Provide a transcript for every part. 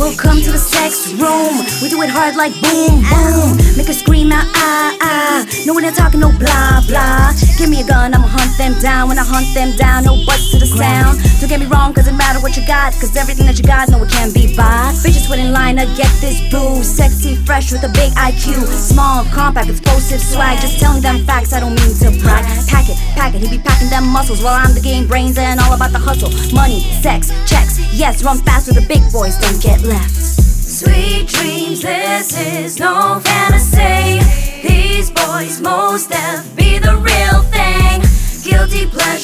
Welcome to the sex room. We do it hard like boom, boom. Make her scream out, ah, ah. No, we're not talking no blah, blah. Give me a gun, hunt them down. When I hunt them down, no butts to the sound. Don't get me wrong, cause it matter what you got. Cause everything that you got, no, it can't be bought. Bitches wait in line to get this boo. Sexy, fresh with a big IQ. Small, compact, explosive swag. Just telling them facts, I don't mean to brag. Pack it, pack it, he be packing them muscles while I'm the game brains and all about the hustle. Money, sex, checks. Yes, run fast with the big boys, don't get left. Sweet dreams, this is no fantasy. These boys most def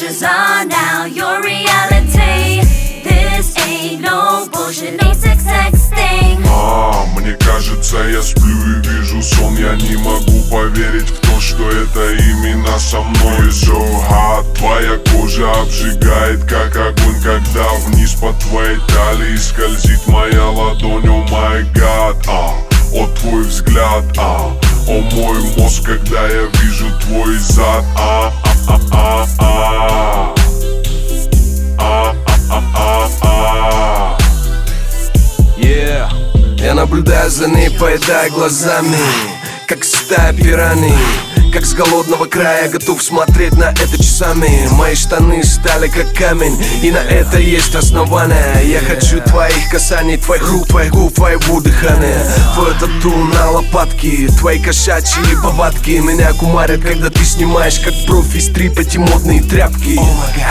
Pleasures are now your reality. This ain't no bullshit, no sex sexting. А, мне кажется, я сплю и вижу сон Я не могу поверить в то, что это именно со мной So hot, твоя кожа обжигает, как огонь Когда вниз по твоей талии скользит моя ладонь О май гад, а, о твой взгляд, а О мой мозг, когда я вижу твой зад, а, Я наблюдаю за ней, поедая глазами Как стая пираний как с голодного края. Готов смотреть на это часами. Мои штаны стали как камень И на это есть основания Я хочу твоих касаний, твоих рук, твоих губ, твоего дыхания. Твое тату на лопатке Твои кошачьи повадки. Меня кумарят, когда ты снимаешь Как профи стрип эти модные тряпки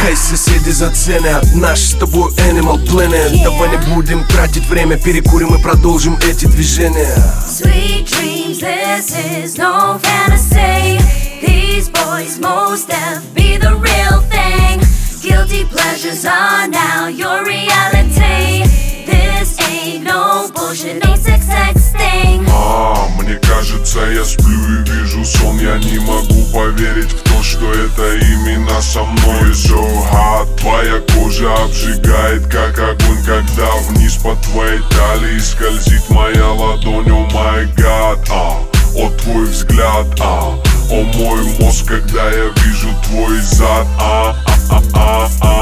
Хай соседи заценят Наш с тобой Animal Planet. Давай не будем тратить время Перекурим и продолжим эти движения. Sweet dreams, this is no fantasy. These boys most def be the real thing. Guilty pleasures are now your reality. This ain't no bullshit, no sex sexting. А, мне кажется, я сплю и вижу сон Я не могу поверить в то, что это именно со мной So hot, твоя кожа обжигает, как огонь Когда вниз по твоей талии скользит моя ладонь я вижу твой зад, а, а, а, а, а.